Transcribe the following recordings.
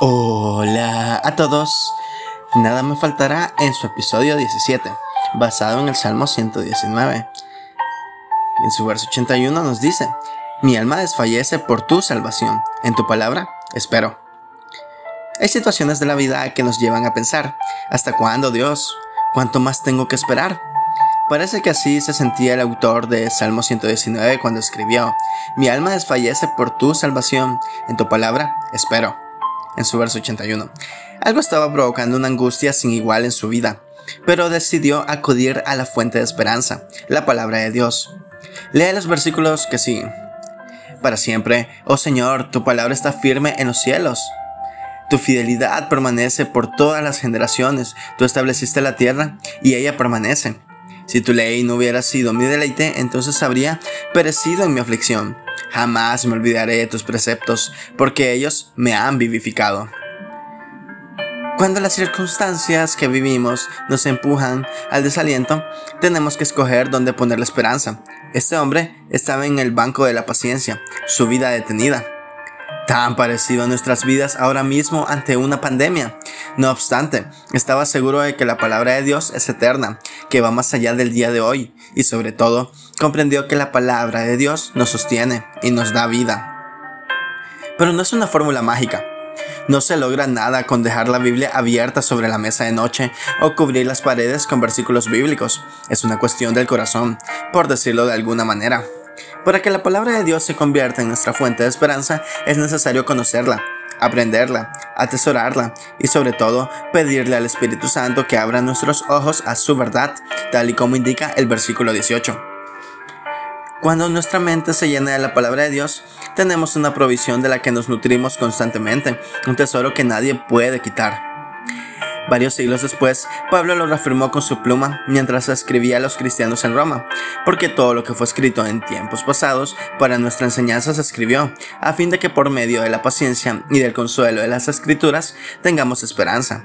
Hola a todos. Nada me faltará en su episodio 17, basado en el Salmo 119. En su verso 81 nos dice, Mi alma desfallece por tu salvación, en tu palabra espero. Hay situaciones de la vida que nos llevan a pensar, ¿hasta cuándo Dios? ¿Cuánto más tengo que esperar? Parece que así se sentía el autor de Salmo 119 cuando escribió, Mi alma desfallece por tu salvación, en tu palabra espero en su verso 81. Algo estaba provocando una angustia sin igual en su vida, pero decidió acudir a la fuente de esperanza, la palabra de Dios. Lee los versículos que siguen. Para siempre, oh Señor, tu palabra está firme en los cielos. Tu fidelidad permanece por todas las generaciones. Tú estableciste la tierra y ella permanece. Si tu ley no hubiera sido mi deleite, entonces habría perecido en mi aflicción. Jamás me olvidaré de tus preceptos, porque ellos me han vivificado. Cuando las circunstancias que vivimos nos empujan al desaliento, tenemos que escoger dónde poner la esperanza. Este hombre estaba en el banco de la paciencia, su vida detenida tan parecido a nuestras vidas ahora mismo ante una pandemia. No obstante, estaba seguro de que la palabra de Dios es eterna, que va más allá del día de hoy, y sobre todo, comprendió que la palabra de Dios nos sostiene y nos da vida. Pero no es una fórmula mágica. No se logra nada con dejar la Biblia abierta sobre la mesa de noche o cubrir las paredes con versículos bíblicos. Es una cuestión del corazón, por decirlo de alguna manera. Para que la palabra de Dios se convierta en nuestra fuente de esperanza, es necesario conocerla, aprenderla, atesorarla y sobre todo pedirle al Espíritu Santo que abra nuestros ojos a su verdad, tal y como indica el versículo 18. Cuando nuestra mente se llena de la palabra de Dios, tenemos una provisión de la que nos nutrimos constantemente, un tesoro que nadie puede quitar. Varios siglos después, Pablo lo reafirmó con su pluma mientras escribía a los cristianos en Roma, porque todo lo que fue escrito en tiempos pasados para nuestra enseñanza se escribió, a fin de que por medio de la paciencia y del consuelo de las escrituras tengamos esperanza.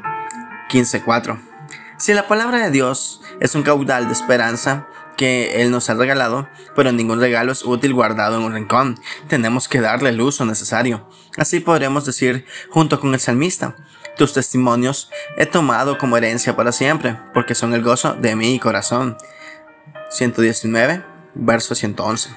15.4 Si la palabra de Dios es un caudal de esperanza, que Él nos ha regalado, pero ningún regalo es útil guardado en un rincón. Tenemos que darle el uso necesario. Así podremos decir, junto con el salmista, tus testimonios he tomado como herencia para siempre, porque son el gozo de mi corazón. 119, verso 111.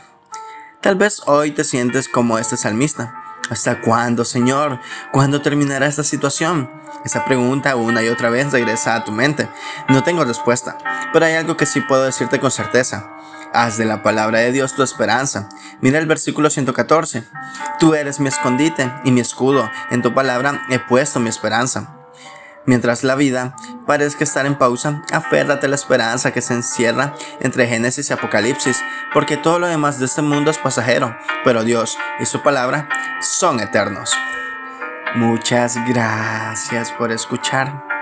Tal vez hoy te sientes como este salmista. ¿Hasta cuándo, Señor? ¿Cuándo terminará esta situación? Esa pregunta una y otra vez regresa a tu mente. No tengo respuesta, pero hay algo que sí puedo decirte con certeza. Haz de la palabra de Dios tu esperanza. Mira el versículo 114. Tú eres mi escondite y mi escudo. En tu palabra he puesto mi esperanza. Mientras la vida parezca estar en pausa, aférrate a la esperanza que se encierra entre Génesis y Apocalipsis, porque todo lo demás de este mundo es pasajero, pero Dios y su palabra son eternos. Muchas gracias por escuchar.